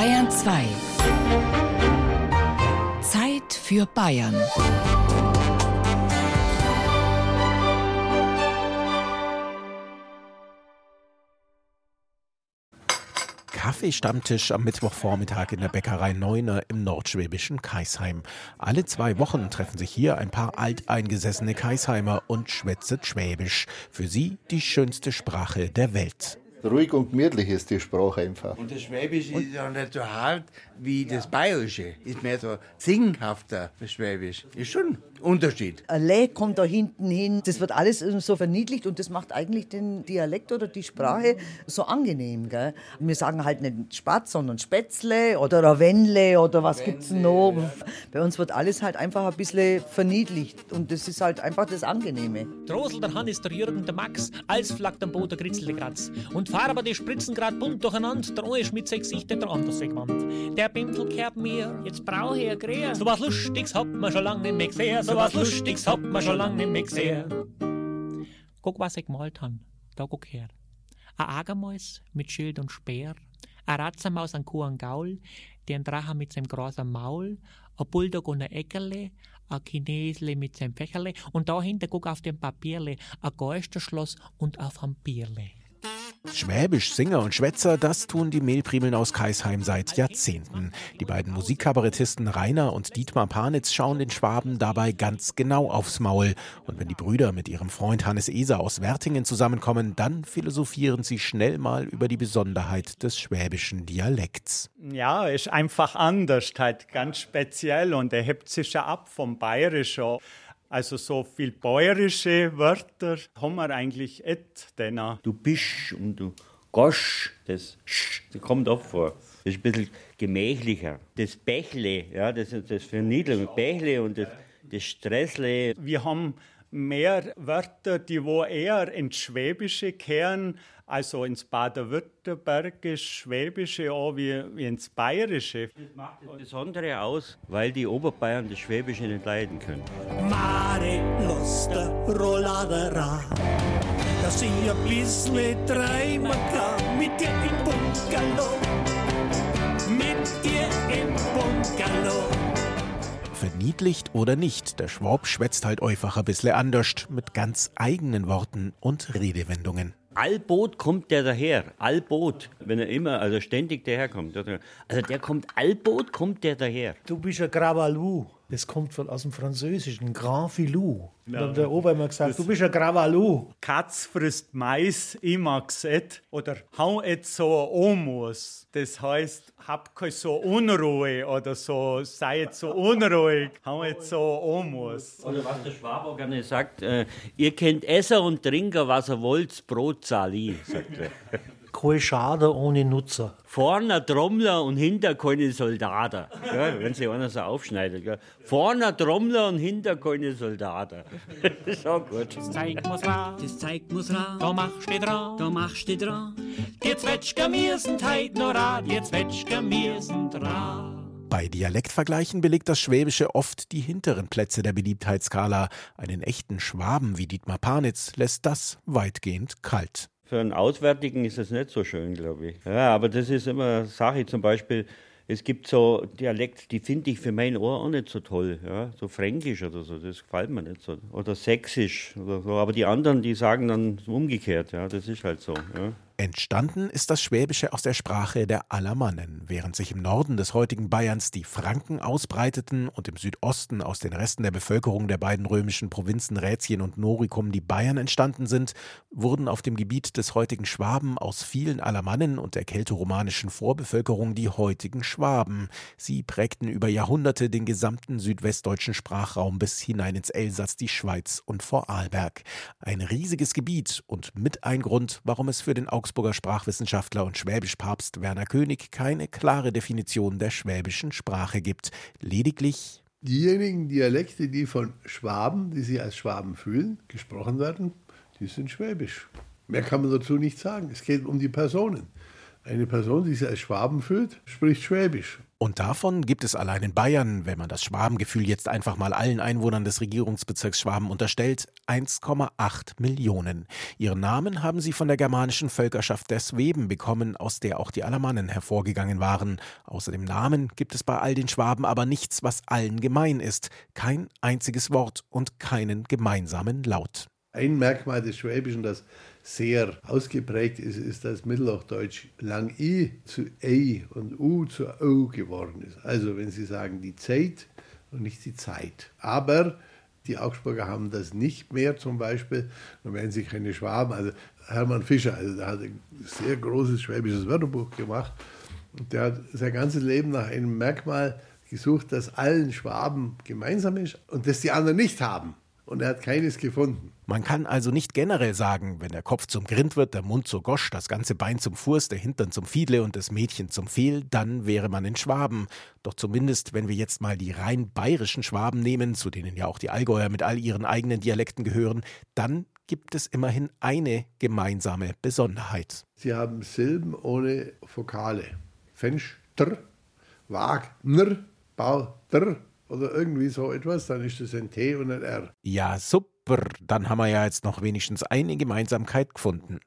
Bayern 2. Zeit für Bayern. Kaffeestammtisch am Mittwochvormittag in der Bäckerei Neuner im nordschwäbischen Kaisheim. Alle zwei Wochen treffen sich hier ein paar alteingesessene Kaisheimer und schwätzen Schwäbisch. Für sie die schönste Sprache der Welt. Ruhig und gemütlich ist die Sprache einfach. Und das Schwäbische ist ja nicht so hart wie das Bayerische. Ist mehr so singhafter, das Schwäbisch. Ist schon ein Unterschied. Ein Lä kommt da hinten hin. Das wird alles so verniedlicht und das macht eigentlich den Dialekt oder die Sprache so angenehm. Gell? Wir sagen halt nicht Spatz, sondern Spätzle oder Ravenle oder was gibt es noch. Bei uns wird alles halt einfach ein bisschen verniedlicht und das ist halt einfach das Angenehme. Drosel, der Hannes, der Jürgen, der Max, als flackt am Boden Gritzel, Gratz. Und Farbe, die spritzen grad bunt durcheinander. Der eine Schmidt sechs Gesichter, der andere Wand. Der Pinsel kehrt mir, jetzt brauch ich ein Gräer. So was Lustiges hat man schon lange nicht mehr gesehen. So was Lustiges hat man schon lange nicht mehr gesehen. Guck, was ich gemalt han. Da guck her. Ein Agermäus mit Schild und Speer. Ein Ratzermaus an Kuh und Gaul. Den Drachen mit seinem großen Maul. Ein Bulldog und ein Eckerle. Ein Chinesle mit seinem Fächerle. Und dahinter guck auf dem Papierle. Ein Geisterschloss und ein Vampirle. Schwäbisch, Singer und Schwätzer, das tun die Mehlprimeln aus Kaisheim seit Jahrzehnten. Die beiden Musikkabarettisten Rainer und Dietmar Panitz schauen den Schwaben dabei ganz genau aufs Maul. Und wenn die Brüder mit ihrem Freund Hannes Eser aus Wertingen zusammenkommen, dann philosophieren sie schnell mal über die Besonderheit des schwäbischen Dialekts. Ja, ist einfach anders, halt ganz speziell und er hebt sich ja ab vom Bayerischen. Also so viel bäuerische Wörter haben wir eigentlich et, denn Du bist und du gosch, das sch, das kommt auch vor. Das ist ein bisschen gemächlicher. Das Bächle, ja, das ist das Verniedlung. Bächle und das, das Stressle. wir haben mehr Wörter, die wo eher ins Schwäbische kehren, also ins Baden-Württembergisch, Schwäbische, auch wie, wie ins Bayerische. Das macht das Besondere aus, weil die Oberbayern das Schwäbische nicht leiden können. Mare Luster Rolladera, dass ich ein bisschen träumen kann mit dir im Bungalow, Verniedlicht oder nicht, der Schwab schwätzt halt einfach ein bisschen anders, mit ganz eigenen Worten und Redewendungen. Allboot kommt der daher. Allboot, wenn er immer, also ständig daherkommt. Also der kommt, Allboot kommt der daher. Du bist ein Gravalou. Das kommt von, aus dem Französischen, Grand Filou. Da hat der Ober immer gesagt, du bist ein Gravalou. Katz frisst Mais, ich mag's et. Oder hau et so Omus. Das heißt, hab keine so Unruhe oder so, sei jetzt so unruhig, hau et so Omus. Oder was der Schwab auch gerne sagt, äh, ihr könnt essen und trinken, was ihr wollt, Brot ich, sagt er. Kein Schade ohne Nutzer. Vorne Trommler und hinter keine Soldaten. Ja, wenn sich einer so aufschneidet. Gell. Vorne Trommler und hinter keine Soldaten. Das ist auch gut. Das Zeug muss ran, Das Zeug muss ran, da machst du dran. da machst du dran. Die Zwetschgen mir sind heit noch ran, die Zwetschgen mir sind dran. Bei Dialektvergleichen belegt das Schwäbische oft die hinteren Plätze der Beliebtheitsskala. Einen echten Schwaben wie Dietmar Panitz lässt das weitgehend kalt. Für einen Auswärtigen ist es nicht so schön, glaube ich. Ja, aber das ist immer Sache. Zum Beispiel, es gibt so Dialekte, die finde ich für mein Ohr auch nicht so toll. Ja? So fränkisch oder so, das gefällt mir nicht so. Oder sächsisch oder so. Aber die anderen, die sagen dann umgekehrt. Ja, das ist halt so. Ja? Entstanden ist das Schwäbische aus der Sprache der Allermannen. Während sich im Norden des heutigen Bayerns die Franken ausbreiteten und im Südosten aus den Resten der Bevölkerung der beiden römischen Provinzen Rätien und Noricum die Bayern entstanden sind, wurden auf dem Gebiet des heutigen Schwaben aus vielen Allermannen und der keltoromanischen Vorbevölkerung die heutigen Schwaben. Sie prägten über Jahrhunderte den gesamten südwestdeutschen Sprachraum bis hinein ins Elsass, die Schweiz und Vorarlberg. Ein riesiges Gebiet und mit ein Grund, warum es für den Augsburger Sprachwissenschaftler und Schwäbischpapst Werner König keine klare Definition der schwäbischen Sprache gibt. Lediglich Diejenigen Dialekte, die von Schwaben, die sich als Schwaben fühlen, gesprochen werden, die sind schwäbisch. Mehr kann man dazu nicht sagen. Es geht um die Personen. Eine Person, die sich als Schwaben fühlt, spricht Schwäbisch. Und davon gibt es allein in Bayern, wenn man das Schwabengefühl jetzt einfach mal allen Einwohnern des Regierungsbezirks Schwaben unterstellt, 1,8 Millionen. Ihren Namen haben sie von der germanischen Völkerschaft der Sweben bekommen, aus der auch die Alamannen hervorgegangen waren. Außer dem Namen gibt es bei all den Schwaben aber nichts, was allen gemein ist. Kein einziges Wort und keinen gemeinsamen Laut. Ein Merkmal des Schwäbischen, das sehr ausgeprägt ist, ist, dass Mittelhochdeutsch lang I zu E und U zu O geworden ist. Also wenn Sie sagen die Zeit und nicht die Zeit. Aber die Augsburger haben das nicht mehr zum Beispiel, dann werden sie keine Schwaben. Also Hermann Fischer, also der hat ein sehr großes schwäbisches Wörterbuch gemacht und der hat sein ganzes Leben nach einem Merkmal gesucht, das allen Schwaben gemeinsam ist und das die anderen nicht haben. Und er hat keines gefunden. Man kann also nicht generell sagen, wenn der Kopf zum Grind wird, der Mund zur Gosch, das ganze Bein zum Furs, der Hintern zum Fiedle und das Mädchen zum Fehl, dann wäre man in Schwaben. Doch zumindest, wenn wir jetzt mal die rein bayerischen Schwaben nehmen, zu denen ja auch die Allgäuer mit all ihren eigenen Dialekten gehören, dann gibt es immerhin eine gemeinsame Besonderheit. Sie haben Silben ohne Vokale. Fenster, Wagner, Bauter oder irgendwie so etwas, dann ist das ein T und ein R. Ja, super. Dann haben wir ja jetzt noch wenigstens eine Gemeinsamkeit gefunden.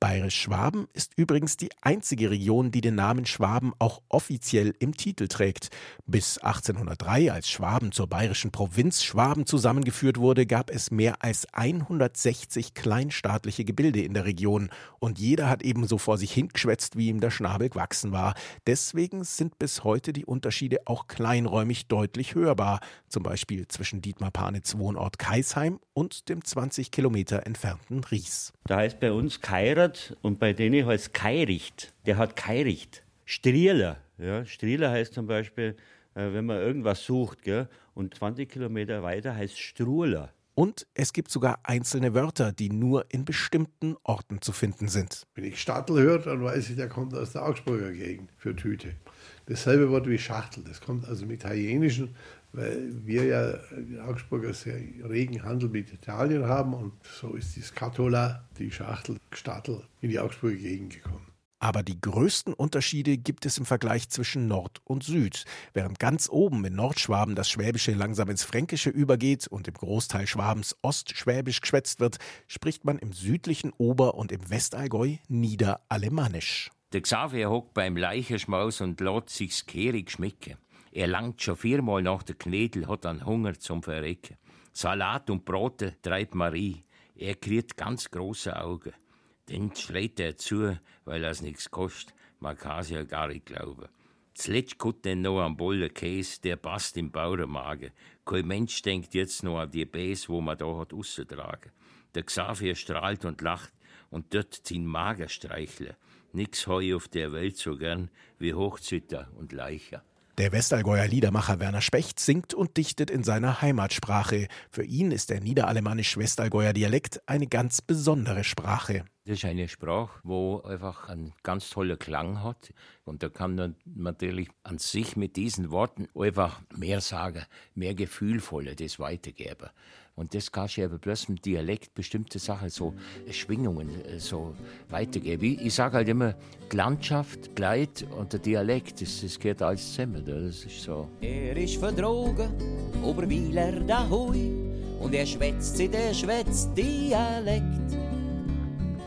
Bayerisch-Schwaben ist übrigens die einzige Region, die den Namen Schwaben auch offiziell im Titel trägt. Bis 1803, als Schwaben zur bayerischen Provinz Schwaben zusammengeführt wurde, gab es mehr als 160 kleinstaatliche Gebilde in der Region. Und jeder hat ebenso vor sich hingeschwätzt, wie ihm der Schnabel gewachsen war. Deswegen sind bis heute die Unterschiede auch kleinräumig deutlich hörbar. Zum Beispiel zwischen Dietmar Panitz Wohnort Kaisheim und dem 20 Kilometer entfernten Ries. Da heißt bei uns Kairat und bei denen heißt Keiricht. Der hat Keiricht. Strieler. Ja, Strieler heißt zum Beispiel, äh, wenn man irgendwas sucht. Gell? Und 20 Kilometer weiter heißt Struhler. Und es gibt sogar einzelne Wörter, die nur in bestimmten Orten zu finden sind. Wenn ich Stadtel höre, dann weiß ich, der kommt aus der Augsburger Gegend für Tüte. Dasselbe Wort wie Schachtel, das kommt aus dem Italienischen, weil wir ja in Augsburger sehr regen Handel mit Italien haben und so ist die Scatola, die Schachtel, Stadtel, in die Augsburger Gegend gekommen. Aber die größten Unterschiede gibt es im Vergleich zwischen Nord und Süd. Während ganz oben in Nordschwaben das Schwäbische langsam ins Fränkische übergeht und im Großteil Schwabens Ostschwäbisch geschwätzt wird, spricht man im südlichen Ober- und im Westallgäu Niederalemannisch. Der Xavier hockt beim Leicherschmaus und lässt sich's kehrig schmecken. Er langt schon viermal nach der Knädel, hat an Hunger zum Verrecken. Salat und Brote treibt Marie. Er kriegt ganz große Augen. Dann schreit er zu, weil er's nichts kostet. Man kann's ja gar nicht glauben. Zuletzt kommt dann noch ein Bolle Käse, der passt im Bauernmagen. Kein Mensch denkt jetzt noch an die Bäs, wo man da hat rausgetragen. Der Xavier strahlt und lacht und dort sein Magen streicheln. Nix heu auf der Welt so gern wie Hochzütter und Leicher. Der Westallgäuer Liedermacher Werner Specht singt und dichtet in seiner Heimatsprache. Für ihn ist der niederalemannisch-Westallgäuer Dialekt eine ganz besondere Sprache. Das ist eine Sprache, wo einfach einen ganz tollen Klang hat. Und da kann man natürlich an sich mit diesen Worten einfach mehr sagen, mehr gefühlvoller das weitergeben. Und das kannst du aber bloß im Dialekt bestimmte Sachen, so Schwingungen, so weitergeben. Ich, sage halt immer, die Landschaft, Gleit und der Dialekt, das, das gehört alles zusammen. Das ist so. Er ist verdrogen, Oberweiler dahui, und er schwätzt sie, der schwätzt Dialekt.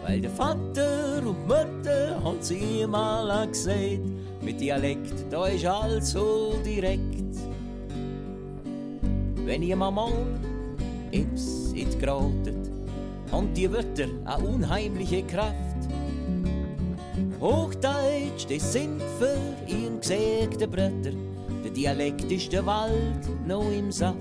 Weil der Vater und Mutter haben sie mal gesagt, mit Dialekt, da ist alles so direkt. Wenn ihr mal Ips it geratet, haben die Wörter eine unheimliche Kraft. Hochdeutsch, das sind für ihren gesägten Brütter, der Dialekt ist der Wald noch im Saft.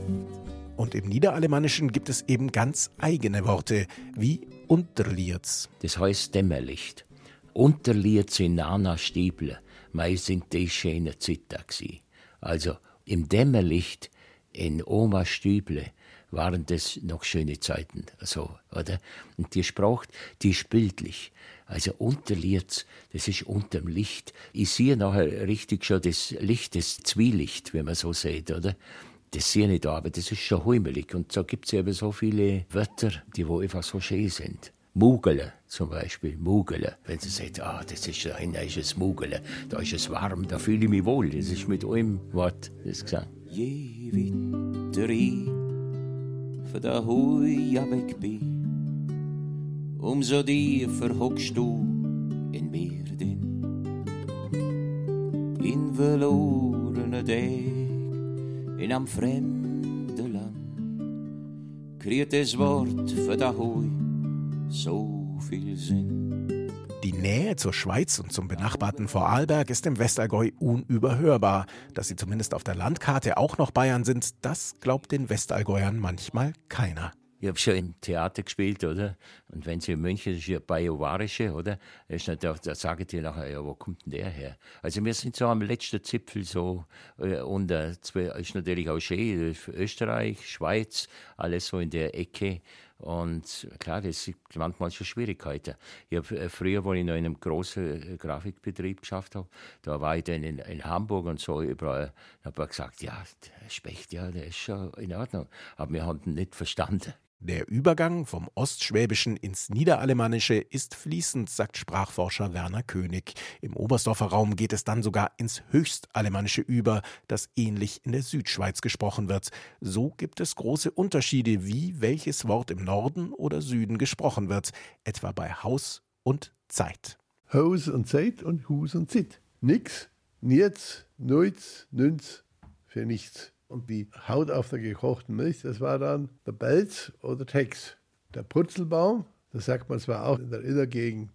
Und im Niederalemannischen gibt es eben ganz eigene Worte, wie Unterlierz. Das heißt Dämmerlicht. Unterlierz in Nana Stieble, mei sind die schöne Zitter gsi. Also im Dämmerlicht in Oma Stüble waren das noch schöne Zeiten, so, oder? Und die Sprache, die ist bildlich. Also Unterlierz, das ist unterm Licht. Ich sehe nachher richtig schon das Licht, das Zwielicht, wenn man so sieht, oder? Das sehe ich da, aber das ist schon heimelig. Und so gibt es eben so viele Wörter, die wo einfach so schön sind. Mugele zum Beispiel, Mugele. Wenn sie sagt, ah, das ist ein ist Mugele, da ist es warm, da fühle ich mich wohl. Das ist mit einem Wort das gesagt. Je weiter von der Hui weg bin, umso tiefer hockst du in mir drin. In verlorenen Tag, in am fremden Land, kriegt das Wort von der Hui so viel Sinn. Die Nähe zur Schweiz und zum benachbarten Vorarlberg ist im Westallgäu unüberhörbar. Dass sie zumindest auf der Landkarte auch noch Bayern sind, das glaubt den Westallgäuern manchmal keiner. Ich habe schon im Theater gespielt, oder? Und wenn sie in München ist ja Bayewarische, oder? Da, ist natürlich, da sagen die nachher, ja, wo kommt denn der her? Also wir sind so am letzten Zipfel so äh, äh, ist natürlich auch schön, Österreich, Schweiz, alles so in der Ecke. Und klar, das gibt manchmal schon Schwierigkeiten. Ich hab, äh, früher, wo ich noch in einem großen äh, Grafikbetrieb geschafft habe, da war ich dann in, in Hamburg und so überall, habe ich gesagt, ja, der Specht, ja, der ist schon in Ordnung. Aber wir haben ihn nicht verstanden. Der Übergang vom Ostschwäbischen ins Niederalemannische ist fließend, sagt Sprachforscher Werner König. Im Oberstdorfer Raum geht es dann sogar ins Höchstalemannische über, das ähnlich in der Südschweiz gesprochen wird. So gibt es große Unterschiede, wie welches Wort im Norden oder Süden gesprochen wird, etwa bei Haus und Zeit. Haus und Zeit und Hus und Zit. Nix, niets, neuz, nünz, für nichts. Und die Haut auf der gekochten Milch, das war dann der Belz oder Tex. Der Purzelbaum, das sagt man zwar auch in der Innergegend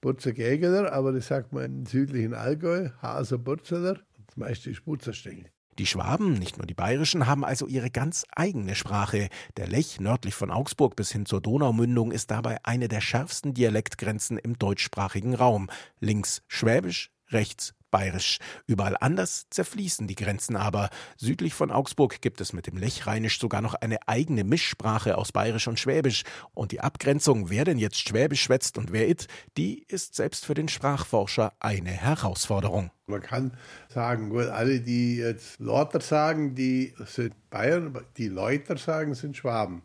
Burzergägeler, aber das sagt man im südlichen Allgäu, Haser Burzeler, das meiste ist Burzerstängel. Die Schwaben, nicht nur die bayerischen, haben also ihre ganz eigene Sprache. Der Lech nördlich von Augsburg bis hin zur Donaumündung ist dabei eine der schärfsten Dialektgrenzen im deutschsprachigen Raum. Links Schwäbisch, rechts bayerisch. Überall anders zerfließen die Grenzen aber. Südlich von Augsburg gibt es mit dem Lechrheinisch sogar noch eine eigene Mischsprache aus bayerisch und schwäbisch. Und die Abgrenzung, wer denn jetzt schwäbisch schwätzt und wer it, die ist selbst für den Sprachforscher eine Herausforderung. Man kann sagen, gut, alle, die jetzt Lorter sagen, die sind Bayern, die Leuter sagen, sind Schwaben.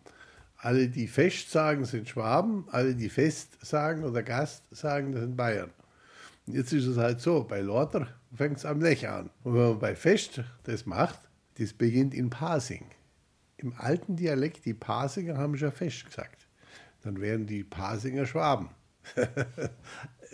Alle, die Fest sagen, sind Schwaben. Alle, die Fest sagen oder Gast sagen, das sind Bayern. Jetzt ist es halt so, bei Lauter fängt es am Lech an. Und wenn man bei Fest das macht, das beginnt in Pasing. Im alten Dialekt, die Pasinger haben schon Fest gesagt. Dann wären die Pasinger Schwaben.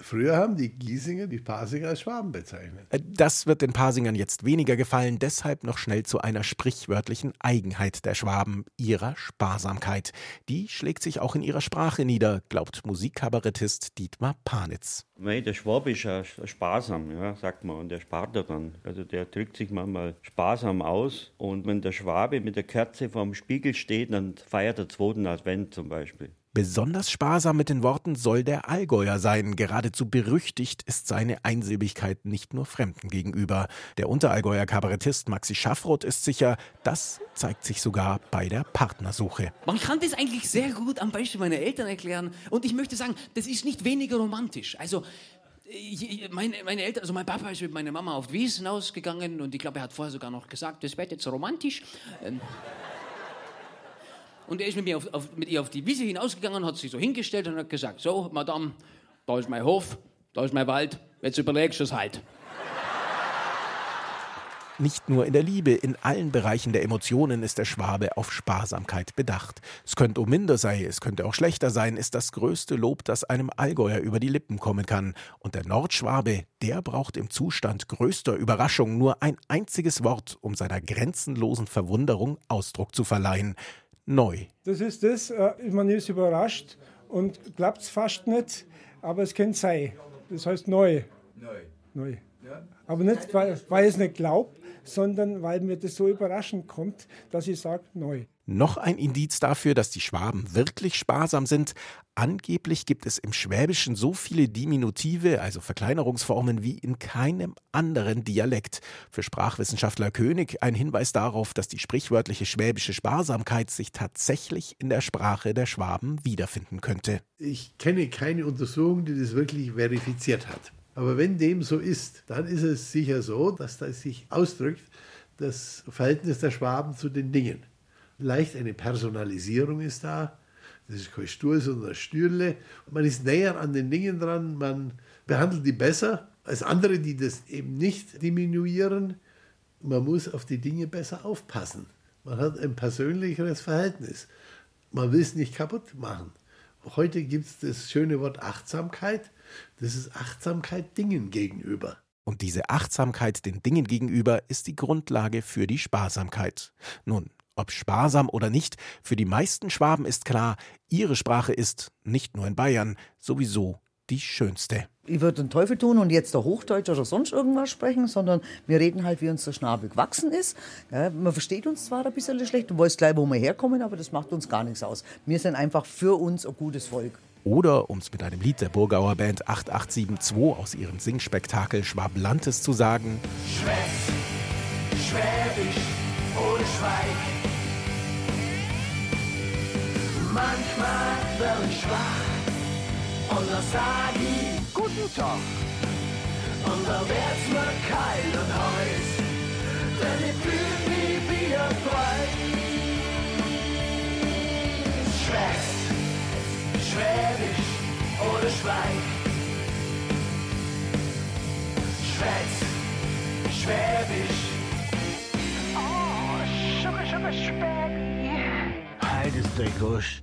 Früher haben die Giesinger die Pasinger als Schwaben bezeichnet. Äh, das wird den Pasingern jetzt weniger gefallen, deshalb noch schnell zu einer sprichwörtlichen Eigenheit der Schwaben, ihrer Sparsamkeit. Die schlägt sich auch in ihrer Sprache nieder, glaubt Musikkabarettist Dietmar Panitz. Der Schwab ist ja sparsam, ja, sagt man, und der spart er dann. Also der drückt sich manchmal sparsam aus. Und wenn der Schwabe mit der Kerze vorm Spiegel steht, dann feiert er zweiten Advent zum Beispiel. Besonders sparsam mit den Worten soll der Allgäuer sein. Geradezu berüchtigt ist seine Einsilbigkeit nicht nur Fremden gegenüber. Der Unterallgäuer Kabarettist Maxi Schaffroth ist sicher, das zeigt sich sogar bei der Partnersuche. Man kann das eigentlich sehr gut am Beispiel meiner Eltern erklären. Und ich möchte sagen, das ist nicht weniger romantisch. Also, meine, meine, Eltern, also mein Papa ist mit meiner Mama auf Wiesen ausgegangen und ich glaube, er hat vorher sogar noch gesagt, das wird jetzt romantisch. Ähm, und er ist mit, mir auf, auf, mit ihr auf die Wiese hinausgegangen, hat sich so hingestellt und hat gesagt, so, Madame, da ist mein Hof, da ist mein Wald, jetzt überlegst du es halt. Nicht nur in der Liebe, in allen Bereichen der Emotionen ist der Schwabe auf Sparsamkeit bedacht. Es könnte um minder sein, es könnte auch schlechter sein, ist das größte Lob, das einem Allgäuer über die Lippen kommen kann. Und der Nordschwabe, der braucht im Zustand größter Überraschung nur ein einziges Wort, um seiner grenzenlosen Verwunderung Ausdruck zu verleihen neu. Das ist das, äh, man ist überrascht und glaubt es fast nicht, aber es kann sein. Das heißt neu. Neu. Neu. Ja. Aber nicht, weil, weil es nicht glaube, sondern weil mir das so überraschend kommt, dass ich sage neu. Noch ein Indiz dafür, dass die Schwaben wirklich sparsam sind. Angeblich gibt es im Schwäbischen so viele Diminutive, also Verkleinerungsformen, wie in keinem anderen Dialekt. Für Sprachwissenschaftler König ein Hinweis darauf, dass die sprichwörtliche schwäbische Sparsamkeit sich tatsächlich in der Sprache der Schwaben wiederfinden könnte. Ich kenne keine Untersuchung, die das wirklich verifiziert hat. Aber wenn dem so ist, dann ist es sicher so, dass das sich ausdrückt, das Verhältnis der Schwaben zu den Dingen leicht eine Personalisierung ist da. Das ist kein Stuhl, sondern ein Stühle. Man ist näher an den Dingen dran, man behandelt die besser als andere, die das eben nicht diminuieren. Man muss auf die Dinge besser aufpassen. Man hat ein persönlicheres Verhältnis. Man will es nicht kaputt machen. Heute gibt es das schöne Wort Achtsamkeit. Das ist Achtsamkeit Dingen gegenüber. Und diese Achtsamkeit den Dingen gegenüber ist die Grundlage für die Sparsamkeit. Nun, ob sparsam oder nicht, für die meisten Schwaben ist klar, ihre Sprache ist, nicht nur in Bayern, sowieso die schönste. Ich würde den Teufel tun und jetzt der Hochdeutsch oder sonst irgendwas sprechen, sondern wir reden halt, wie uns der Schnabel gewachsen ist. Ja, man versteht uns zwar ein bisschen schlecht und weiß gleich, wo wir herkommen, aber das macht uns gar nichts aus. Wir sind einfach für uns ein gutes Volk. Oder, um es mit einem Lied der Burgauer Band 8872 aus ihrem Singspektakel Schwablantes zu sagen: Schwätz, Schwäbisch oder Schweig. Manchmal wär ich schwach und dann sag ich Guten Tag. Und dann wär's mir kalt und heiß, denn ich fühl mich wie ein Brei. Schwätz, Schwäbisch oder Schweig. Schwätz, Schwäbisch. Oh, Sugar, Sugar, Spaghetti. Heute ist der Gusch.